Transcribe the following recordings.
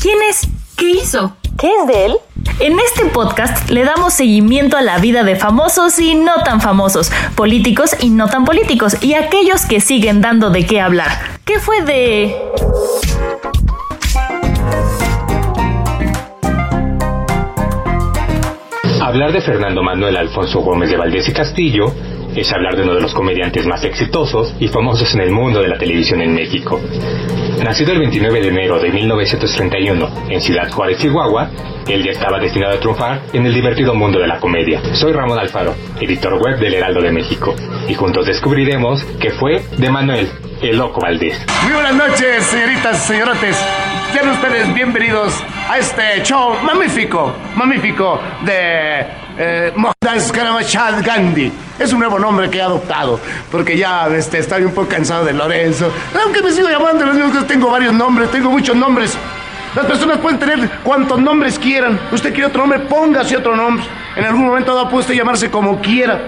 ¿Quién es? ¿Qué hizo? ¿Qué es de él? En este podcast le damos seguimiento a la vida de famosos y no tan famosos, políticos y no tan políticos, y aquellos que siguen dando de qué hablar. ¿Qué fue de... Hablar de Fernando Manuel Alfonso Gómez de Valdés y Castillo es hablar de uno de los comediantes más exitosos y famosos en el mundo de la televisión en México. Nacido el 29 de enero de 1931 en Ciudad Juárez, Chihuahua, él ya estaba destinado a triunfar en el divertido mundo de la comedia. Soy Ramón Alfaro, editor web del Heraldo de México, y juntos descubriremos que fue de Manuel, el loco Valdés. Muy buenas noches, señoritas y señorotes. Sean ustedes bienvenidos a este show magnífico, magnífico de eh, Mohandas Gandhi. Es un nuevo nombre que he adoptado, porque ya este, estoy un poco cansado de Lorenzo. Aunque me sigo llamando, los mismos, tengo varios nombres, tengo muchos nombres. Las personas pueden tener cuantos nombres quieran. Usted quiere otro nombre, póngase otro nombre. En algún momento dado puede usted llamarse como quiera.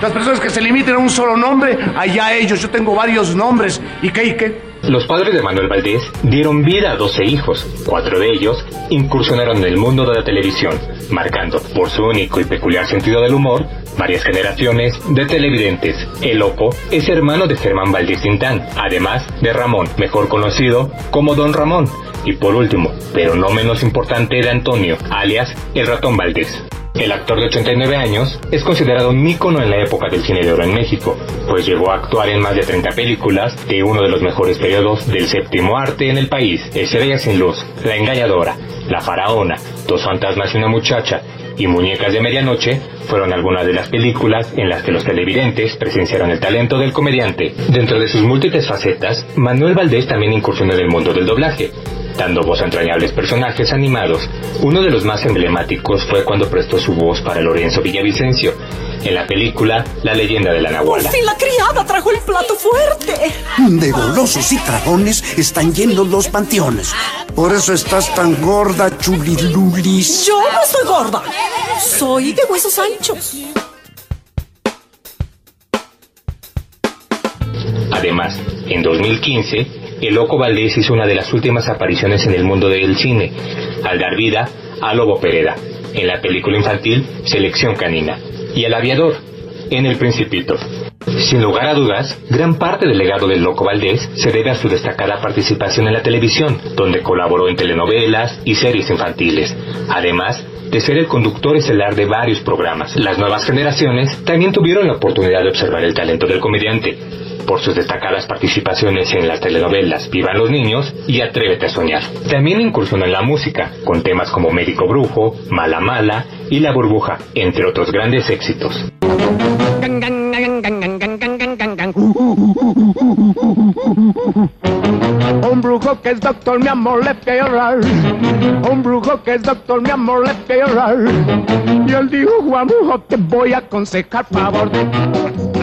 Las personas que se limiten a un solo nombre, allá ellos. Yo tengo varios nombres. ¿Y qué y qué? Los padres de Manuel Valdés dieron vida a 12 hijos. Cuatro de ellos incursionaron en el mundo de la televisión, marcando, por su único y peculiar sentido del humor, varias generaciones de televidentes. El Loco es hermano de Germán Valdés Tintán, además de Ramón, mejor conocido como Don Ramón. Y por último, pero no menos importante, de Antonio, alias el ratón Valdés. El actor de 89 años es considerado un ícono en la época del cine de oro en México, pues llegó a actuar en más de 30 películas de uno de los mejores periodos del séptimo arte en el país, Estrella sin luz, La engañadora, La faraona, Dos fantasmas y una muchacha y Muñecas de medianoche fueron algunas de las películas en las que los televidentes presenciaron el talento del comediante. Dentro de sus múltiples facetas, Manuel Valdés también incursionó en el mundo del doblaje, dando voz a entrañables personajes animados. Uno de los más emblemáticos fue cuando prestó su voz para Lorenzo Villavicencio, en la película La leyenda de la Nahuala. fin la criada trajo el plato fuerte. De golosos y dragones están llenos los panteones. Por eso estás tan gorda, chulilulis. Yo no estoy gorda. Soy de huesos anchos. Además, en 2015, el Loco Valdés hizo una de las últimas apariciones en el mundo del cine, al dar vida a Lobo Pereda, en la película infantil Selección Canina, y al aviador, en El Principito. Sin lugar a dudas, gran parte del legado del Loco Valdés se debe a su destacada participación en la televisión, donde colaboró en telenovelas y series infantiles, además de ser el conductor estelar de varios programas. Las nuevas generaciones también tuvieron la oportunidad de observar el talento del comediante, por sus destacadas participaciones en las telenovelas Vivan los Niños y Atrévete a Soñar. También incursionó en la música, con temas como Médico Brujo, Mala Mala y La Burbuja, entre otros grandes éxitos. Un brujo que es doctor, mi amor, le fue a llorar. Un brujo que es doctor, mi amor, le fue a llorar. Y él dijo, Juan Brujo, te voy a aconsejar favor de...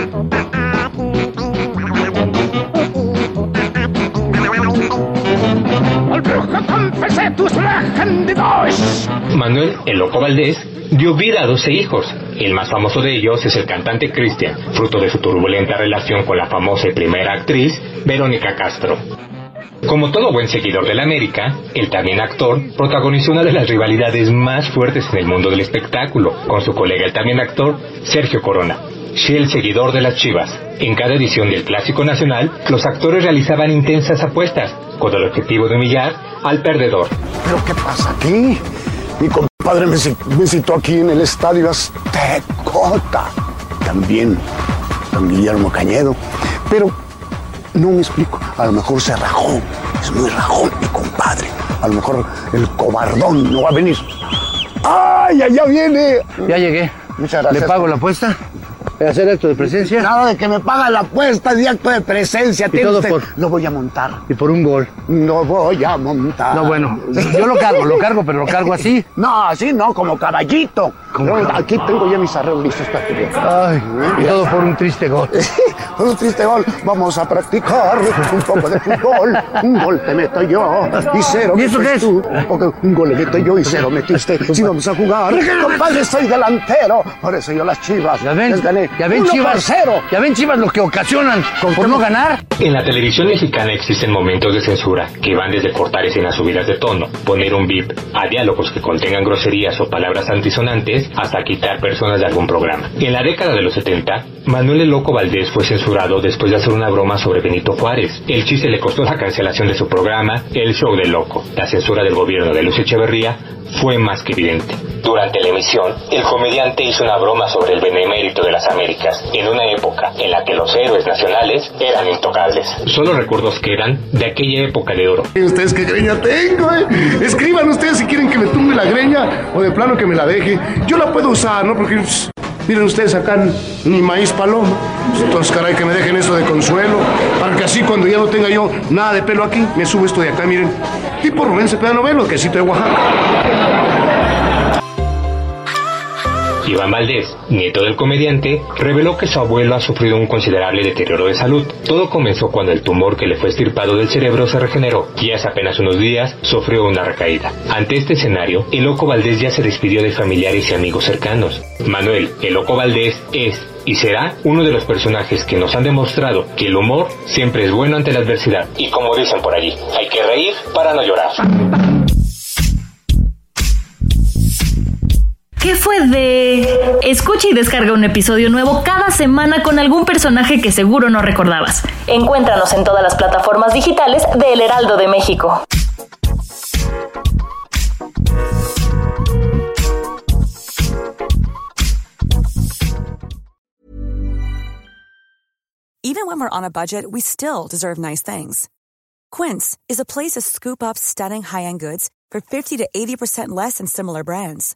legendos. Manuel El Loco Valdés dio vida a 12 hijos. El más famoso de ellos es el cantante Cristian, fruto de su turbulenta relación con la famosa y primera actriz Verónica Castro. Como todo buen seguidor de la América, el también actor protagonizó una de las rivalidades más fuertes en el mundo del espectáculo, con su colega el también actor Sergio Corona, fiel seguidor de las Chivas. En cada edición del Clásico Nacional, los actores realizaban intensas apuestas, con el objetivo de humillar al perdedor. ¿Pero qué pasa aquí? Mi compadre me, ci- me citó aquí en el estadio Aztecota. También don Guillermo Cañedo. Pero no me explico. A lo mejor se rajó. Es muy rajón mi compadre. A lo mejor el cobardón no va a venir. ¡Ay, allá viene! Ya llegué. Muchas gracias. ¿Le pago la apuesta? Hacer acto de presencia. Nada de que me paga la apuesta de acto de presencia. Y todo por- Lo voy a montar. Y por un gol. Lo voy a montar. No, bueno, yo lo cargo, lo cargo, pero lo cargo así. No, así no, como caballito. Aquí tengo ya mis arreglos listos para que veas. Ay, y todo por un triste gol. Con un triste gol, vamos a practicar un poco de fútbol. Un gol te meto yo y cero ¿Y eso qué es? tú. Un gol le meto yo y cero metiste. Si vamos a jugar, compadre, soy delantero. Por eso yo las chivas Ya ven, les gané. ya ven Uno por Chivas, cero. ya ven Chivas lo que ocasionan por no ganar. En la televisión mexicana existen momentos de censura que van desde cortar escenas subidas de tono, poner un bip a diálogos que contengan groserías o palabras antisonantes, hasta quitar personas de algún programa. En la década de los 70, Manuel el Loco Valdés fue censurado después de hacer una broma sobre Benito Juárez. El chiste le costó la cancelación de su programa, El Show del Loco. La censura del gobierno de Luis Echeverría fue más que evidente. Durante la emisión, el comediante hizo una broma sobre el benemérito de las Américas, en una época en la que los héroes nacionales eran intocables. Solo recuerdos quedan de aquella época de oro. ¿Y ustedes qué greña tengo, eh? Escriban ustedes si quieren que me tumbe la greña o de plano que me la deje. Yo la puedo usar, ¿no? Porque pss, miren ustedes acá ni maíz paloma. Entonces, caray, que me dejen eso de consuelo. Para que así cuando ya no tenga yo nada de pelo aquí, me subo esto de acá, miren. Tipo Rubén Cepeda Novelo, quesito de Oaxaca. Iván Valdés, nieto del comediante, reveló que su abuelo ha sufrido un considerable deterioro de salud. Todo comenzó cuando el tumor que le fue estirpado del cerebro se regeneró y hace apenas unos días sufrió una recaída. Ante este escenario, el loco Valdés ya se despidió de familiares y amigos cercanos. Manuel, el loco Valdés, es y será uno de los personajes que nos han demostrado que el humor siempre es bueno ante la adversidad. Y como dicen por allí, hay que reír para no llorar. ¿Qué fue de...? Escucha y descarga un episodio nuevo cada semana con algún personaje que seguro no recordabas. Encuéntranos en todas las plataformas digitales de El Heraldo de México. Even when we're on a budget, we still deserve nice things. Quince is a place to scoop up stunning high-end goods for 50 to 80% less than similar brands.